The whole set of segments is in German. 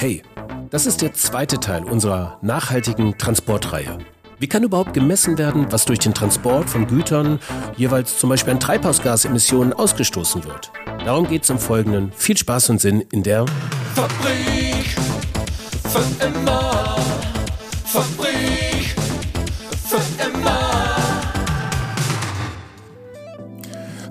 Hey, das ist der zweite Teil unserer nachhaltigen Transportreihe. Wie kann überhaupt gemessen werden, was durch den Transport von Gütern jeweils zum Beispiel an Treibhausgasemissionen ausgestoßen wird? Darum geht es im Folgenden. Viel Spaß und Sinn in der Fabrik für immer.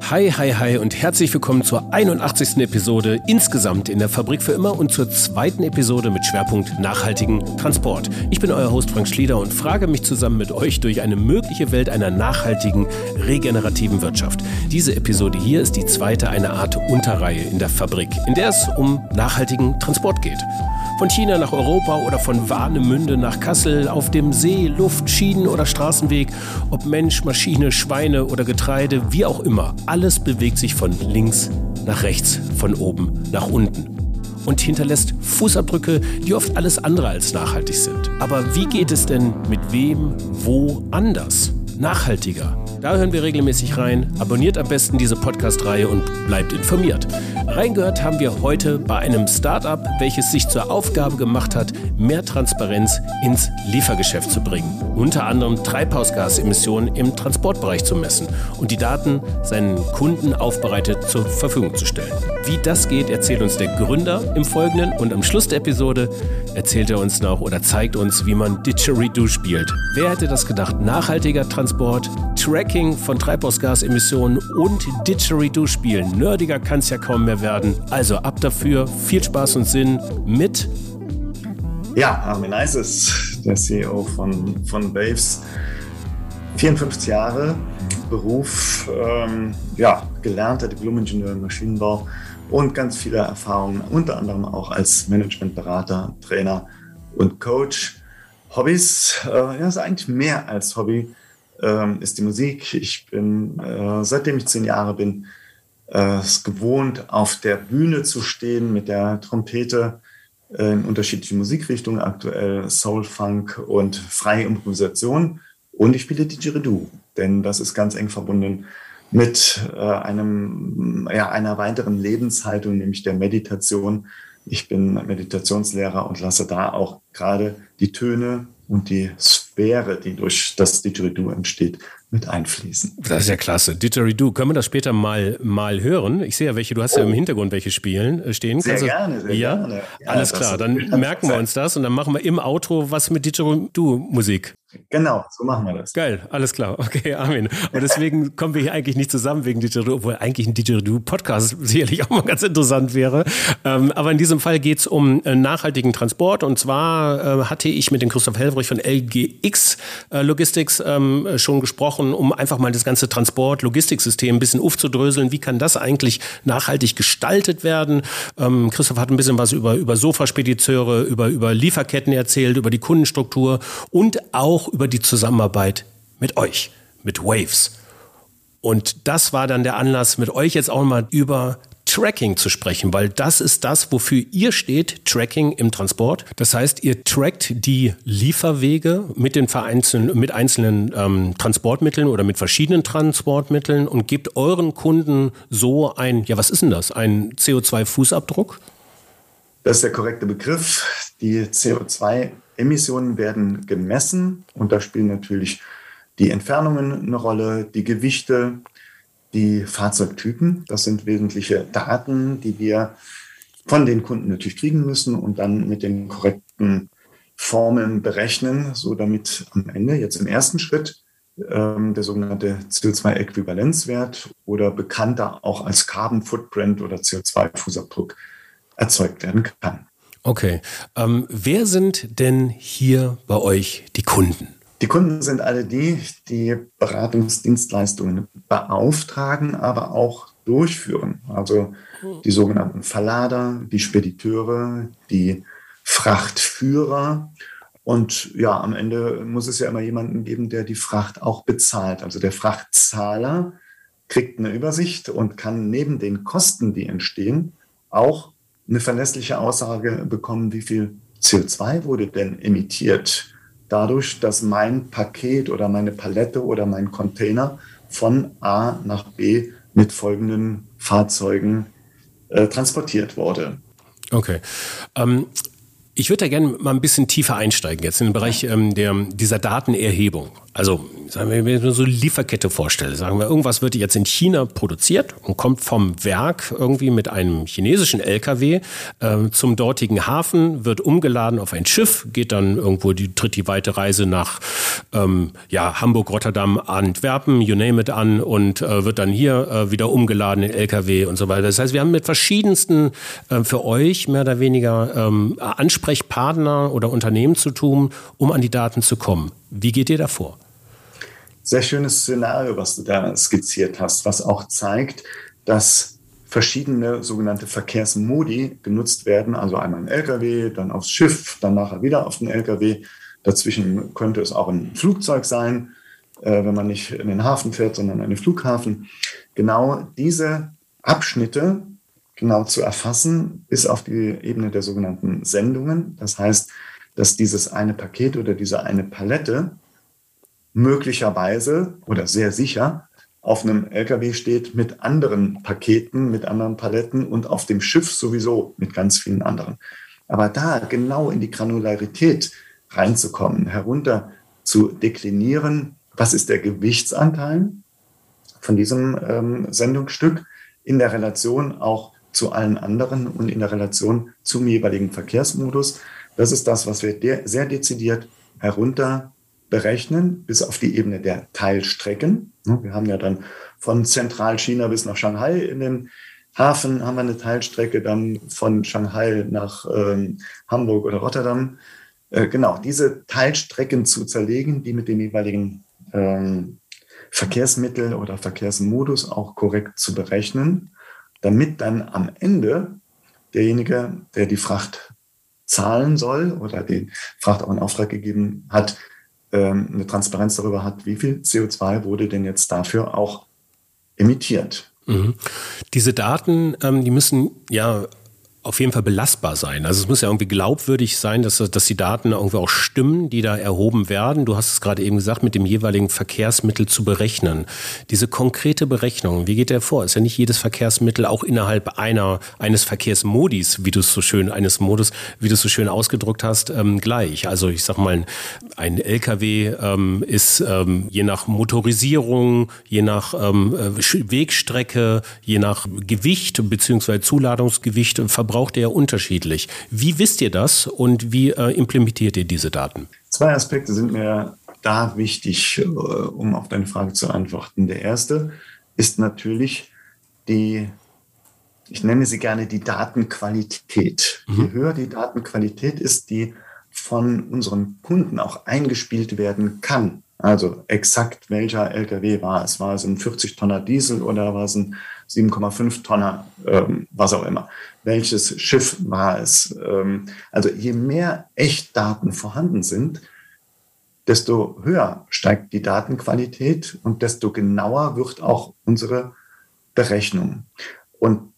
Hi, hi, hi und herzlich willkommen zur 81. Episode insgesamt in der Fabrik für immer und zur zweiten Episode mit Schwerpunkt nachhaltigen Transport. Ich bin euer Host Frank Schlieder und frage mich zusammen mit euch durch eine mögliche Welt einer nachhaltigen, regenerativen Wirtschaft. Diese Episode hier ist die zweite eine Art Unterreihe in der Fabrik, in der es um nachhaltigen Transport geht. Von China nach Europa oder von Warnemünde nach Kassel, auf dem See, Luft, Schienen oder Straßenweg, ob Mensch, Maschine, Schweine oder Getreide, wie auch immer, alles bewegt sich von links nach rechts, von oben nach unten und hinterlässt Fußabdrücke, die oft alles andere als nachhaltig sind. Aber wie geht es denn mit wem, wo anders? Nachhaltiger. Da hören wir regelmäßig rein. Abonniert am besten diese Podcast-Reihe und bleibt informiert. Reingehört haben wir heute bei einem Startup, welches sich zur Aufgabe gemacht hat, mehr Transparenz ins Liefergeschäft zu bringen. Unter anderem Treibhausgasemissionen im Transportbereich zu messen und die Daten seinen Kunden aufbereitet zur Verfügung zu stellen. Wie das geht, erzählt uns der Gründer im Folgenden und am Schluss der Episode erzählt er uns noch oder zeigt uns, wie man Didgeridoo spielt. Wer hätte das gedacht? Nachhaltiger Transport, Tracking von Treibhausgasemissionen und Didgeridoo spielen. Nerdiger kann es ja kaum mehr werden. Also ab dafür, viel Spaß und Sinn mit. Ja, Armin Eises, der CEO von, von Waves. 54 Jahre, Beruf, ähm, ja, gelernter Diplom-Ingenieur im Maschinenbau und ganz viele Erfahrungen, unter anderem auch als Managementberater, Trainer und Coach. Hobbys, äh, ja, ist eigentlich mehr als Hobby, ähm, ist die Musik. Ich bin, äh, seitdem ich zehn Jahre bin, äh, es gewohnt, auf der Bühne zu stehen mit der Trompete äh, in unterschiedlichen Musikrichtungen, aktuell Soul, Funk und freie Improvisation. Und ich spiele Didgeridoo, denn das ist ganz eng verbunden mit äh, einem, ja, einer weiteren Lebenshaltung, nämlich der Meditation. Ich bin Meditationslehrer und lasse da auch gerade die Töne und die Sphäre, die durch das Didgeridoo entsteht, mit einfließen. Das ist ja klasse. Didgeridoo. Können wir das später mal, mal hören? Ich sehe ja welche, du hast oh. ja im Hintergrund welche spielen, äh, stehen. Sehr Kannst gerne, sehr ja? gerne. Ja, Alles klar, dann merken wir uns das und dann machen wir im Outro was mit Didgeridoo-Musik. Genau, so machen wir das. Geil, alles klar. Okay, Armin. Und deswegen kommen wir hier eigentlich nicht zusammen wegen Didgeridoo, obwohl eigentlich ein Didgeridoo-Podcast sicherlich auch mal ganz interessant wäre. Ähm, aber in diesem Fall geht es um äh, nachhaltigen Transport. Und zwar äh, hatte ich mit dem Christoph Helfrich von LGX äh, Logistics ähm, schon gesprochen, um einfach mal das ganze Transport-Logistiksystem ein bisschen aufzudröseln. Wie kann das eigentlich nachhaltig gestaltet werden? Ähm, Christoph hat ein bisschen was über, über Sofaspediteure, über, über Lieferketten erzählt, über die Kundenstruktur und auch auch über die Zusammenarbeit mit euch, mit Waves. Und das war dann der Anlass, mit euch jetzt auch mal über Tracking zu sprechen, weil das ist das, wofür ihr steht, Tracking im Transport. Das heißt, ihr trackt die Lieferwege mit den vereinzelten, mit einzelnen ähm, Transportmitteln oder mit verschiedenen Transportmitteln und gebt euren Kunden so ein, ja, was ist denn das? Ein CO2-Fußabdruck? Das ist der korrekte Begriff. Die CO2 Emissionen werden gemessen und da spielen natürlich die Entfernungen eine Rolle, die Gewichte, die Fahrzeugtypen. Das sind wesentliche Daten, die wir von den Kunden natürlich kriegen müssen und dann mit den korrekten Formeln berechnen, so damit am Ende jetzt im ersten Schritt ähm, der sogenannte CO2-Äquivalenzwert oder bekannter auch als Carbon Footprint oder CO2-Fußabdruck erzeugt werden kann. Okay. Ähm, wer sind denn hier bei euch die Kunden? Die Kunden sind alle die, die Beratungsdienstleistungen beauftragen, aber auch durchführen. Also die sogenannten Verlader, die Spediteure, die Frachtführer. Und ja, am Ende muss es ja immer jemanden geben, der die Fracht auch bezahlt. Also der Frachtzahler kriegt eine Übersicht und kann neben den Kosten, die entstehen, auch eine verlässliche Aussage bekommen, wie viel CO2 wurde denn emittiert dadurch, dass mein Paket oder meine Palette oder mein Container von A nach B mit folgenden Fahrzeugen äh, transportiert wurde. Okay. Ähm, Ich würde da gerne mal ein bisschen tiefer einsteigen jetzt in den Bereich ähm, der, dieser Datenerhebung. Also sagen wir, wenn ich mir so eine Lieferkette vorstelle, sagen wir, irgendwas wird jetzt in China produziert und kommt vom Werk irgendwie mit einem chinesischen LKW äh, zum dortigen Hafen, wird umgeladen auf ein Schiff, geht dann irgendwo, die tritt die weite Reise nach ähm, ja, Hamburg, Rotterdam, Antwerpen, you name it an und äh, wird dann hier äh, wieder umgeladen in LKW und so weiter. Das heißt, wir haben mit verschiedensten äh, für euch mehr oder weniger ähm, Ansprechpartner oder Unternehmen zu tun, um an die Daten zu kommen. Wie geht ihr da vor? Sehr schönes Szenario, was du da skizziert hast, was auch zeigt, dass verschiedene sogenannte Verkehrsmodi genutzt werden. Also einmal ein LKW, dann aufs Schiff, dann nachher wieder auf den LKW. Dazwischen könnte es auch ein Flugzeug sein, äh, wenn man nicht in den Hafen fährt, sondern einen Flughafen. Genau diese Abschnitte genau zu erfassen, bis auf die Ebene der sogenannten Sendungen. Das heißt, dass dieses eine Paket oder diese eine Palette möglicherweise oder sehr sicher auf einem LKW steht mit anderen Paketen, mit anderen Paletten und auf dem Schiff sowieso mit ganz vielen anderen. Aber da genau in die Granularität reinzukommen, herunter zu deklinieren, was ist der Gewichtsanteil von diesem ähm, Sendungsstück in der Relation auch zu allen anderen und in der Relation zum jeweiligen Verkehrsmodus. Das ist das, was wir de sehr dezidiert herunter berechnen, bis auf die Ebene der Teilstrecken. Wir haben ja dann von Zentralchina bis nach Shanghai in den Hafen haben wir eine Teilstrecke, dann von Shanghai nach ähm, Hamburg oder Rotterdam. Äh, genau, diese Teilstrecken zu zerlegen, die mit den jeweiligen ähm, Verkehrsmittel oder Verkehrsmodus auch korrekt zu berechnen damit dann am Ende derjenige, der die Fracht zahlen soll oder den Fracht auch in Auftrag gegeben hat, ähm, eine Transparenz darüber hat, wie viel CO2 wurde denn jetzt dafür auch emittiert. Mhm. Diese Daten, ähm, die müssen ja auf jeden Fall belastbar sein. Also es muss ja irgendwie glaubwürdig sein, dass, dass die Daten irgendwie auch stimmen, die da erhoben werden. Du hast es gerade eben gesagt, mit dem jeweiligen Verkehrsmittel zu berechnen. Diese konkrete Berechnung, wie geht der vor? Ist ja nicht jedes Verkehrsmittel auch innerhalb einer, eines Verkehrsmodis, wie du es so schön, eines Modus, wie du es so schön ausgedrückt hast, ähm, gleich. Also ich sag mal, ein LKW ähm, ist ähm, je nach Motorisierung, je nach ähm, äh, Wegstrecke, je nach Gewicht bzw. Zuladungsgewicht verbraucht er unterschiedlich. Wie wisst ihr das und wie äh, implementiert ihr diese Daten? Zwei Aspekte sind mir da wichtig, äh, um auf deine Frage zu antworten. Der erste ist natürlich die, ich nenne sie gerne die Datenqualität. Mhm. Je höher die Datenqualität ist, die von unseren Kunden auch eingespielt werden kann. Also exakt welcher LKW war es? War es ein 40 Tonner Diesel oder war es ein 7,5 Tonner, ähm, was auch immer. Welches Schiff war es? Ähm, also je mehr Echtdaten vorhanden sind, desto höher steigt die Datenqualität und desto genauer wird auch unsere Berechnung. Und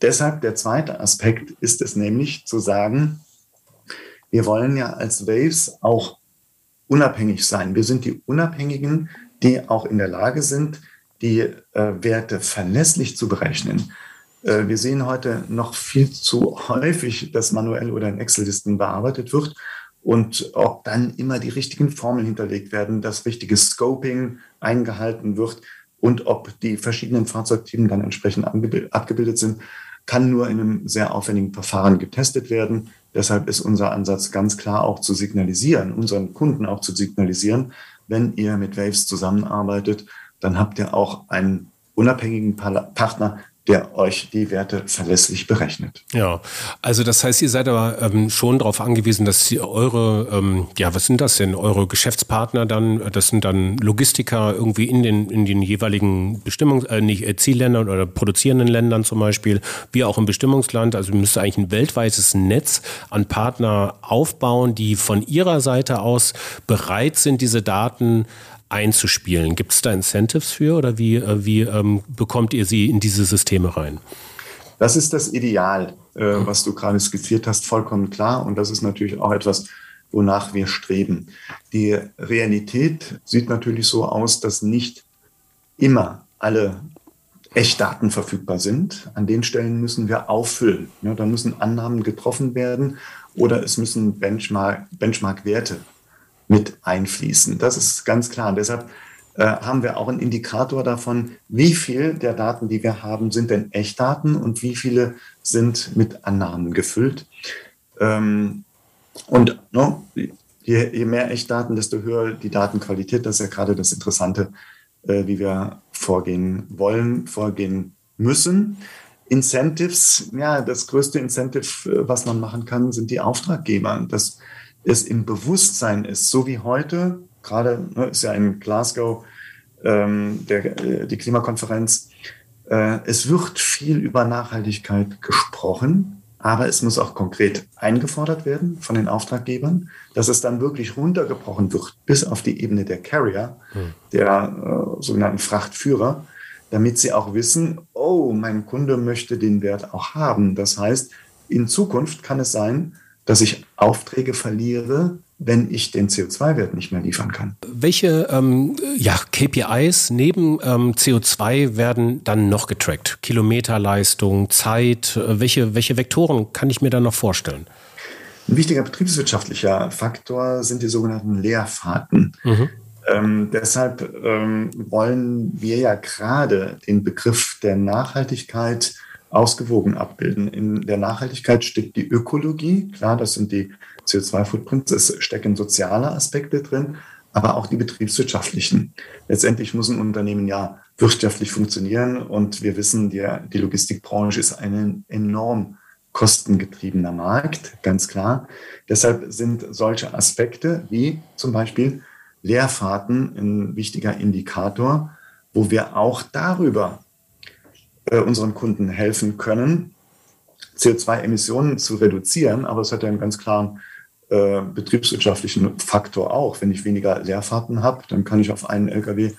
deshalb der zweite Aspekt ist es nämlich zu sagen, wir wollen ja als Waves auch unabhängig sein. Wir sind die Unabhängigen, die auch in der Lage sind, die äh, Werte verlässlich zu berechnen. Äh, wir sehen heute noch viel zu häufig, dass manuell oder in Excel-Listen bearbeitet wird und ob dann immer die richtigen Formeln hinterlegt werden, das richtige Scoping eingehalten wird und ob die verschiedenen Fahrzeugtypen dann entsprechend abgebildet sind, kann nur in einem sehr aufwendigen Verfahren getestet werden. Deshalb ist unser Ansatz ganz klar auch zu signalisieren, unseren Kunden auch zu signalisieren, wenn ihr mit Waves zusammenarbeitet, dann habt ihr auch einen unabhängigen Partner, der euch die Werte verlässlich berechnet. Ja, also das heißt, ihr seid aber ähm, schon darauf angewiesen, dass eure, ähm, ja, was sind das denn, eure Geschäftspartner dann, das sind dann Logistiker irgendwie in den, in den jeweiligen Bestimmungs-, äh, nicht, äh, Zielländern oder produzierenden Ländern zum Beispiel, wie auch im Bestimmungsland. Also ihr müsst eigentlich ein weltweites Netz an Partner aufbauen, die von ihrer Seite aus bereit sind, diese Daten einzuspielen. Gibt es da Incentives für oder wie, äh, wie ähm, bekommt ihr sie in diese Systeme rein? Das ist das Ideal, äh, was du gerade skizziert hast, vollkommen klar. Und das ist natürlich auch etwas, wonach wir streben. Die Realität sieht natürlich so aus, dass nicht immer alle Echtdaten verfügbar sind. An den Stellen müssen wir auffüllen. Ja, da müssen Annahmen getroffen werden oder es müssen Benchmark, Benchmark-Werte mit einfließen. Das ist ganz klar. Und deshalb äh, haben wir auch einen Indikator davon, wie viel der Daten, die wir haben, sind denn Echtdaten und wie viele sind mit Annahmen gefüllt. Ähm, und no, je, je, mehr Echtdaten, desto höher die Datenqualität. Das ist ja gerade das Interessante, äh, wie wir vorgehen wollen, vorgehen müssen. Incentives, ja, das größte Incentive, äh, was man machen kann, sind die Auftraggeber. Dass es im Bewusstsein ist, so wie heute, gerade ne, ist ja in Glasgow ähm, der, äh, die Klimakonferenz, äh, es wird viel über Nachhaltigkeit gesprochen, aber es muss auch konkret eingefordert werden von den Auftraggebern, dass es dann wirklich runtergebrochen wird bis auf die Ebene der Carrier, hm. der äh, sogenannten Frachtführer, damit sie auch wissen, oh, mein Kunde möchte den Wert auch haben. Das heißt, in Zukunft kann es sein, dass ich Aufträge verliere, wenn ich den CO2-Wert nicht mehr liefern kann. Welche ähm, ja, KPIs neben ähm, CO2 werden dann noch getrackt? Kilometerleistung, Zeit, äh, welche, welche Vektoren kann ich mir da noch vorstellen? Ein wichtiger betriebswirtschaftlicher Faktor sind die sogenannten Leerfahrten. Mhm. Ähm, deshalb ähm, wollen wir ja gerade den Begriff der Nachhaltigkeit ausgewogen abbilden. In der Nachhaltigkeit steckt die Ökologie, klar, das sind die CO2-Footprints, es stecken soziale Aspekte drin, aber auch die betriebswirtschaftlichen. Letztendlich muss ein Unternehmen ja wirtschaftlich funktionieren und wir wissen, die, die Logistikbranche ist ein enorm kostengetriebener Markt, ganz klar. Deshalb sind solche Aspekte wie zum Beispiel Leerfahrten ein wichtiger Indikator, wo wir auch darüber äh, unseren Kunden helfen können, CO2-Emissionen zu reduzieren. Aber es hat ja einen ganz klaren äh, betriebswirtschaftlichen Faktor auch. Wenn ich weniger Leerfahrten habe, dann kann ich auf einen LKW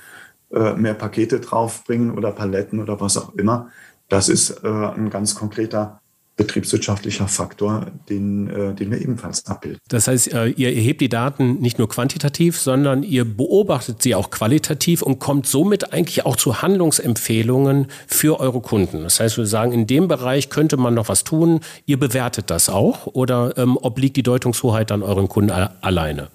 äh, mehr Pakete draufbringen oder Paletten oder was auch immer. Das ist äh, ein ganz konkreter betriebswirtschaftlicher Faktor, den, äh, den wir ebenfalls abbilden. Das heißt, äh, ihr erhebt die Daten nicht nur quantitativ, sondern ihr beobachtet sie auch qualitativ und kommt somit eigentlich auch zu Handlungsempfehlungen für eure Kunden. Das heißt, wir sagen, in dem Bereich könnte man noch was tun. Ihr bewertet das auch oder ähm, obliegt die Deutungshoheit dann euren Kunden alleine?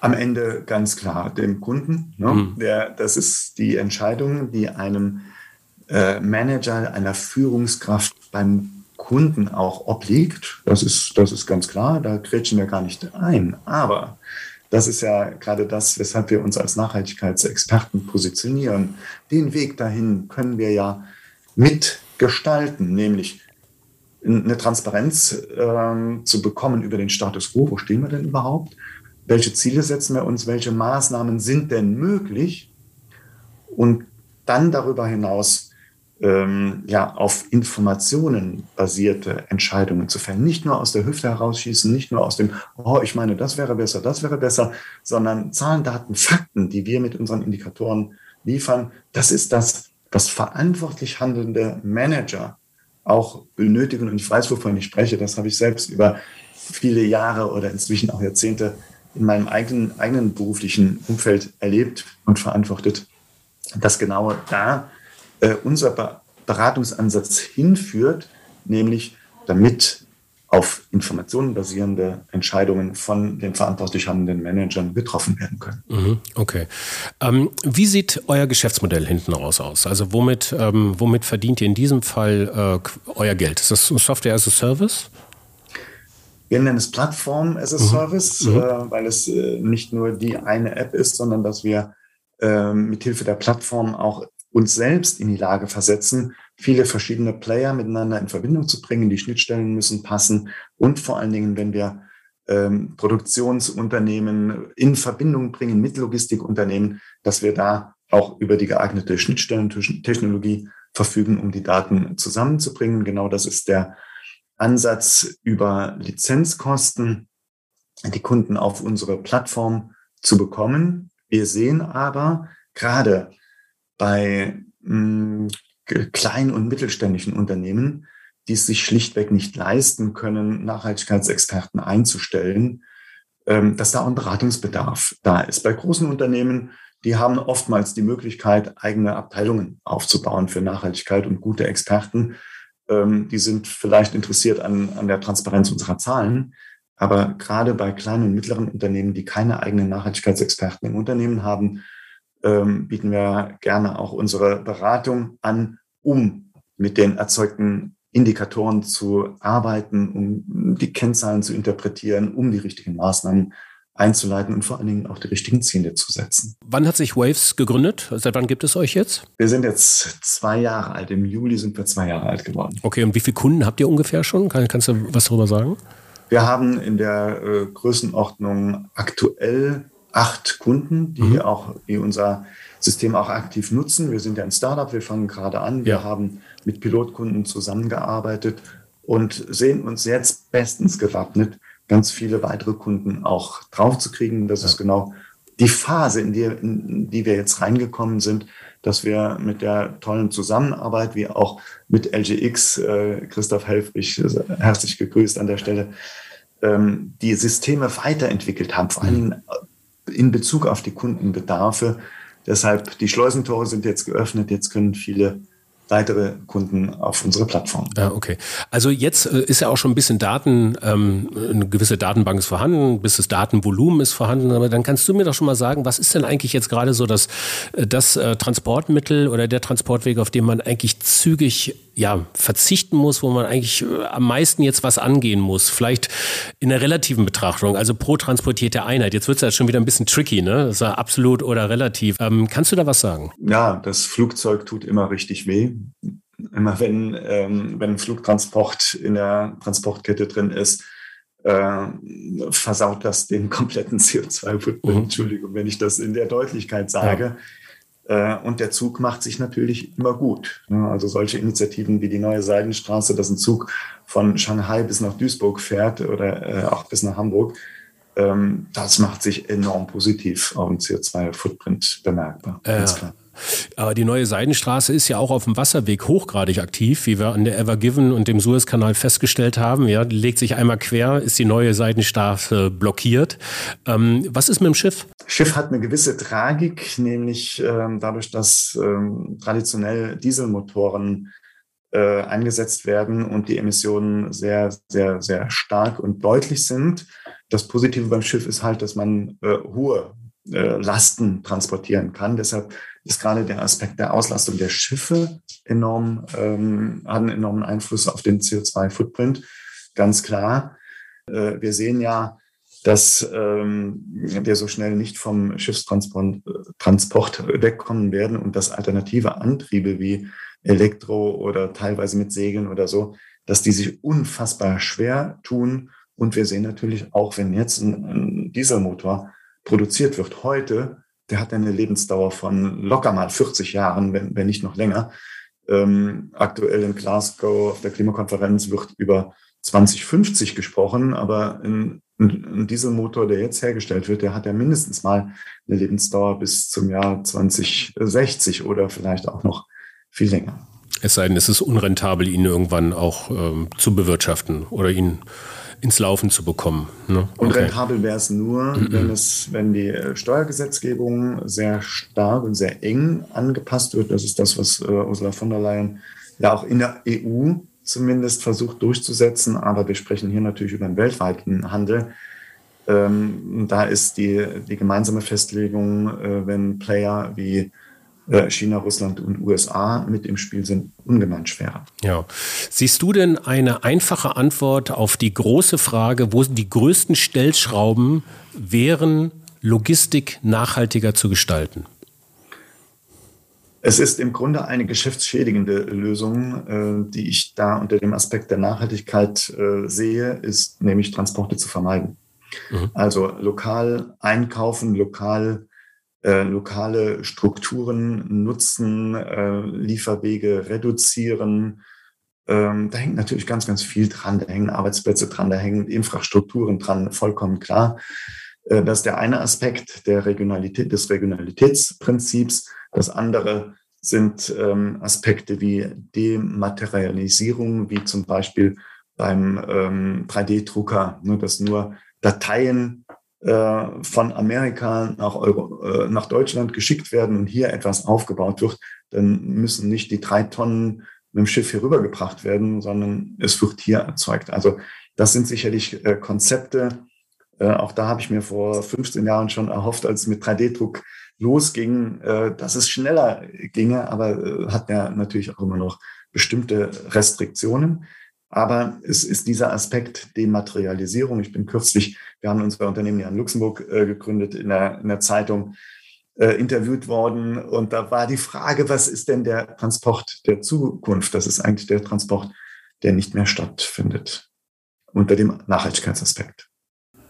Am Ende ganz klar dem Kunden. Ne? Mhm. Der, das ist die Entscheidung, die einem äh, Manager, einer Führungskraft beim Kunden auch obliegt. Das ist, das ist ganz klar, da grätschen wir gar nicht ein. Aber das ist ja gerade das, weshalb wir uns als Nachhaltigkeitsexperten positionieren. Den Weg dahin können wir ja mitgestalten, nämlich eine Transparenz äh, zu bekommen über den Status quo. Wo stehen wir denn überhaupt? Welche Ziele setzen wir uns? Welche Maßnahmen sind denn möglich? Und dann darüber hinaus ähm, ja, auf Informationen basierte Entscheidungen zu fällen. Nicht nur aus der Hüfte herausschießen, nicht nur aus dem, oh, ich meine, das wäre besser, das wäre besser, sondern Zahlen, Daten, Fakten, die wir mit unseren Indikatoren liefern. Das ist das, was verantwortlich handelnde Manager auch benötigen. Und ich weiß, wovon ich spreche. Das habe ich selbst über viele Jahre oder inzwischen auch Jahrzehnte in meinem eigenen, eigenen beruflichen Umfeld erlebt und verantwortet, dass genau da äh, unser Beratungsansatz hinführt, nämlich damit auf Informationen basierende Entscheidungen von den verantwortlich handelnden Managern getroffen werden können. Mhm, okay. Ähm, wie sieht euer Geschäftsmodell hinten raus aus? Also womit, ähm, womit verdient ihr in diesem Fall äh, euer Geld? Ist das Software as a Service? Wir nennen es Plattform as a mhm. Service, mhm. Äh, weil es äh, nicht nur die eine App ist, sondern dass wir äh, mithilfe der Plattform auch uns selbst in die Lage versetzen, viele verschiedene Player miteinander in Verbindung zu bringen. Die Schnittstellen müssen passen und vor allen Dingen, wenn wir ähm, Produktionsunternehmen in Verbindung bringen mit Logistikunternehmen, dass wir da auch über die geeignete Schnittstellentechnologie verfügen, um die Daten zusammenzubringen. Genau das ist der Ansatz über Lizenzkosten, die Kunden auf unsere Plattform zu bekommen. Wir sehen aber gerade bei mh, hm, kleinen und mittelständischen Unternehmen, die es sich schlichtweg nicht leisten können, Nachhaltigkeitsexperten einzustellen, ähm, dass da ein Beratungsbedarf da ist. Bei großen Unternehmen, die haben oftmals die Möglichkeit, eigene Abteilungen aufzubauen für Nachhaltigkeit und gute Experten. Ähm, die sind vielleicht interessiert an, an der Transparenz unserer Zahlen. Aber gerade bei kleinen und mittleren Unternehmen, die keine eigenen Nachhaltigkeitsexperten im Unternehmen haben, ähm, bieten wir gerne auch unsere Beratung an, um mit den erzeugten Indikatoren zu arbeiten, um die Kennzahlen zu interpretieren, um die richtigen Maßnahmen einzuleiten und vor allen Dingen auch die richtigen Ziele zu setzen. Wann hat sich Waves gegründet? Seit wann gibt es euch jetzt? Wir sind jetzt zwei Jahre alt. Im Juli sind wir zwei Jahre alt geworden. Okay, und wie viele Kunden habt ihr ungefähr schon? Kann, kannst du was darüber sagen? Wir haben in der äh, Größenordnung aktuell acht Kunden, die mhm. auch die unser System auch aktiv nutzen. Wir sind ja ein Startup, wir fangen gerade an. Wir ja. haben mit Pilotkunden zusammengearbeitet und sehen uns jetzt bestens gewappnet, ganz viele weitere Kunden auch draufzukriegen. Das ja. ist genau die Phase, in die, in die wir jetzt reingekommen sind, dass wir mit der tollen Zusammenarbeit, wie auch mit LGX, äh, Christoph Helfrich, äh, herzlich gegrüßt an der Stelle, ähm, die Systeme weiterentwickelt haben, vor allem in Bezug auf die Kundenbedarfe. Deshalb, die Schleusentore sind jetzt geöffnet, jetzt können viele weitere Kunden auf unsere Plattform. Ja, okay. Also jetzt äh, ist ja auch schon ein bisschen Daten, ähm, eine gewisse Datenbank ist vorhanden, ein bisschen Datenvolumen ist vorhanden, aber dann kannst du mir doch schon mal sagen, was ist denn eigentlich jetzt gerade so das, äh, das äh, Transportmittel oder der Transportweg, auf dem man eigentlich zügig ja, verzichten muss, wo man eigentlich äh, am meisten jetzt was angehen muss? Vielleicht in der relativen Betrachtung, also pro transportierte Einheit. Jetzt wird es ja schon wieder ein bisschen tricky, ne? Das ist ja absolut oder relativ. Ähm, kannst du da was sagen? Ja, das Flugzeug tut immer richtig weh immer wenn, ähm, wenn Flugtransport in der Transportkette drin ist, äh, versaut das den kompletten CO2-Footprint. Mhm. Entschuldigung, wenn ich das in der Deutlichkeit sage. Ja. Äh, und der Zug macht sich natürlich immer gut. Also solche Initiativen wie die neue Seidenstraße, dass ein Zug von Shanghai bis nach Duisburg fährt oder äh, auch bis nach Hamburg, ähm, das macht sich enorm positiv auf den CO2-Footprint bemerkbar. Ganz klar. Aber die neue Seidenstraße ist ja auch auf dem Wasserweg hochgradig aktiv, wie wir an der Ever Given und dem Suezkanal festgestellt haben. Ja, die legt sich einmal quer, ist die neue Seidenstraße blockiert. Ähm, was ist mit dem Schiff? Schiff hat eine gewisse Tragik, nämlich ähm, dadurch, dass ähm, traditionell Dieselmotoren äh, eingesetzt werden und die Emissionen sehr, sehr, sehr stark und deutlich sind. Das Positive beim Schiff ist halt, dass man äh, hohe äh, Lasten transportieren kann. Deshalb ist gerade der Aspekt der Auslastung der Schiffe enorm, ähm, hat einen enormen Einfluss auf den CO2-Footprint. Ganz klar. Äh, wir sehen ja, dass ähm, wir so schnell nicht vom Schiffstransport Transport wegkommen werden und dass alternative Antriebe wie Elektro oder teilweise mit Segeln oder so, dass die sich unfassbar schwer tun. Und wir sehen natürlich auch, wenn jetzt ein Dieselmotor produziert wird heute, der hat eine Lebensdauer von locker mal 40 Jahren, wenn, wenn nicht noch länger. Ähm, aktuell in Glasgow auf der Klimakonferenz wird über 2050 gesprochen, aber ein, ein, Dieselmotor, der jetzt hergestellt wird, der hat ja mindestens mal eine Lebensdauer bis zum Jahr 2060 oder vielleicht auch noch viel länger. Es sei denn, es ist unrentabel, ihn irgendwann auch ähm, zu bewirtschaften oder ihn ins Laufen zu bekommen. Ne? Okay. Und rentabel wäre es nur, mhm. wenn es, wenn die äh, Steuergesetzgebung sehr stark und sehr eng angepasst wird. Das ist das, was äh, Ursula von der Leyen ja auch in der EU zumindest versucht durchzusetzen. Aber wir sprechen hier natürlich über einen weltweiten Handel. Ähm, da ist die, die gemeinsame Festlegung, äh, wenn Player wie China, Russland und USA mit im Spiel sind, ungemein schwerer. Ja. Siehst du denn eine einfache Antwort auf die große Frage, wo die größten Stellschrauben wären, Logistik nachhaltiger zu gestalten? Es ist im Grunde eine geschäftsschädigende Lösung, äh, die ich da unter dem Aspekt der Nachhaltigkeit äh, sehe, ist nämlich Transporte zu vermeiden. Mhm. Also lokal einkaufen, lokal äh, lokale Strukturen nutzen, äh, Lieferwege reduzieren. Ähm, da hängt natürlich ganz, ganz viel dran. Da hängen Arbeitsplätze dran, da hängen Infrastrukturen dran, vollkommen klar. Äh, das ist der eine Aspekt der Regionalität, des Regionalitätsprinzips. Das andere sind ähm, Aspekte wie Dematerialisierung, wie zum Beispiel beim ähm, 3D-Drucker, ne, dass nur Dateien von Amerika nach, Euro, äh, nach Deutschland geschickt werden und hier etwas aufgebaut wird, dann müssen nicht die drei Tonnen mit dem Schiff hier rübergebracht werden, sondern es wird hier erzeugt. Also das sind sicherlich äh, Konzepte. Äh, auch da habe ich mir vor 15 Jahren schon erhofft, als es mit 3D-Druck losging, äh, dass es schneller ginge, aber äh, hat ja natürlich auch immer noch bestimmte Restriktionen. Aber es ist dieser Aspekt Dematerialisierung. Ich bin kürzlich, wir haben unser Unternehmen ja in Luxemburg äh, gegründet, in der, in der Zeitung äh, interviewt worden. Und da war die Frage, was ist denn der Transport der Zukunft? Das ist eigentlich der Transport, der nicht mehr stattfindet unter dem Nachhaltigkeitsaspekt.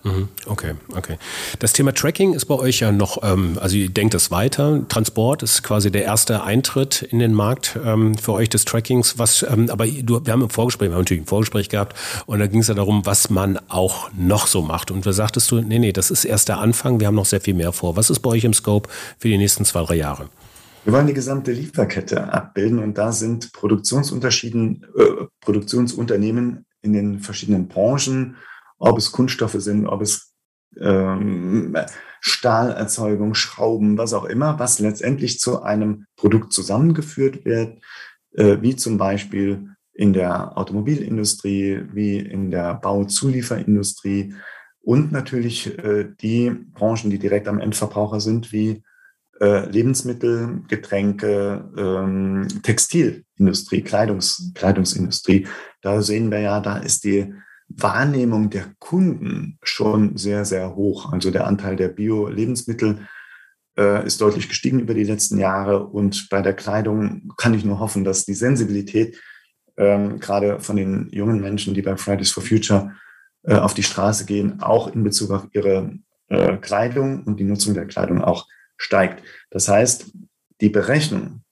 Mhm. Okay, okay. Das Thema Tracking ist bei euch ja noch, ähm, also ihr denkt es weiter. Transport ist quasi der erste Eintritt in den Markt ähm, für euch des Trackings. Was, ähm, aber du, wir haben im Vorgespräch, wir haben natürlich ein Vorgespräch gehabt und da ging es ja darum, was man auch noch so macht. Und da sagtest du, nee, nee, das ist erst der Anfang, wir haben noch sehr viel mehr vor. Was ist bei euch im Scope für die nächsten zwei, drei Jahre? Wir wollen die gesamte Lieferkette abbilden und da sind Produktionsunterschieden, äh, Produktionsunternehmen in den verschiedenen Branchen ob es Kunststoffe sind, ob es ähm, Stahlerzeugung, Schrauben, was auch immer, was letztendlich zu einem Produkt zusammengeführt wird, äh, wie zum Beispiel in der Automobilindustrie, wie in der Bauzulieferindustrie und natürlich äh, die Branchen, die direkt am Endverbraucher sind, wie äh, Lebensmittel, Getränke, ähm, Textilindustrie, Kleidungs, Kleidungsindustrie. Da sehen wir ja, da ist die Wahrnehmung der Kunden schon sehr, sehr hoch. Also der Anteil der Bio-Lebensmittel äh, ist deutlich gestiegen über die letzten Jahre. Und bei der Kleidung kann ich nur hoffen, dass die Sensibilität ähm, gerade von den jungen Menschen, die bei Fridays for Future äh, auf die Straße gehen, auch in Bezug auf ihre äh, Kleidung und die Nutzung der Kleidung auch steigt. Das heißt, die Berechnung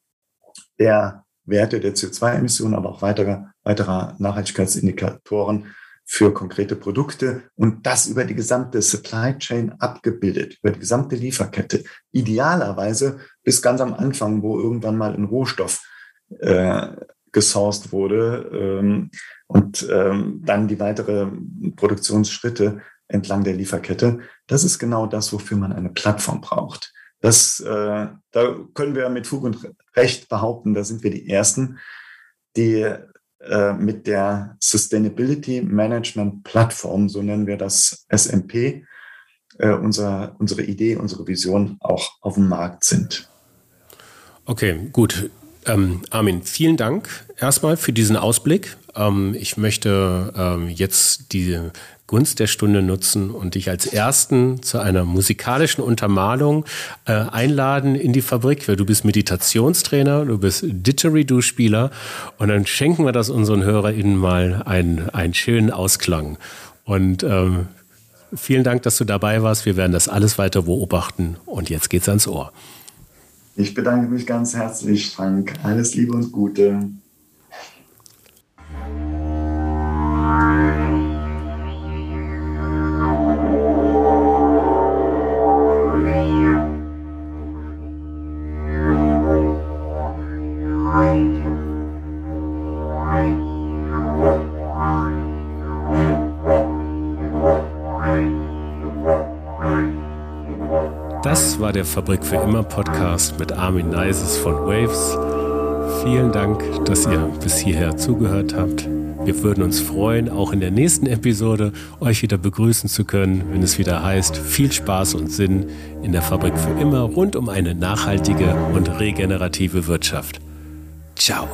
der Werte der CO2-Emissionen, aber auch weiterer, weiterer Nachhaltigkeitsindikatoren für konkrete Produkte und das über die gesamte Supply Chain abgebildet, über die gesamte Lieferkette. Idealerweise bis ganz am Anfang, wo irgendwann mal ein Rohstoff äh, gesourced wurde ähm, und ähm, dann die weitere Produktionsschritte entlang der Lieferkette. Das ist genau das, wofür man eine Plattform braucht. Das, äh, da können wir mit Fug und Recht behaupten, da sind wir die Ersten, die äh, mit der Sustainability Management Plattform, so nennen wir das SMP, äh, unser, unsere Idee, unsere Vision auch auf dem Markt sind. Okay, gut. Ähm, Armin, vielen Dank erstmal für diesen Ausblick. Ähm, ich möchte ähm, jetzt die Gunst der Stunde nutzen und dich als Ersten zu einer musikalischen Untermalung äh, einladen in die Fabrik. Du bist Meditationstrainer, du bist Didgeridoo-Spieler und dann schenken wir das unseren HörerInnen mal einen, einen schönen Ausklang. Und ähm, vielen Dank, dass du dabei warst. Wir werden das alles weiter beobachten und jetzt geht's ans Ohr. Ich bedanke mich ganz herzlich, Frank. Alles Liebe und Gute. Das war der Fabrik für immer Podcast mit Armin Neises von Waves. Vielen Dank, dass ihr bis hierher zugehört habt. Wir würden uns freuen, auch in der nächsten Episode euch wieder begrüßen zu können, wenn es wieder heißt, viel Spaß und Sinn in der Fabrik für immer rund um eine nachhaltige und regenerative Wirtschaft. Ciao.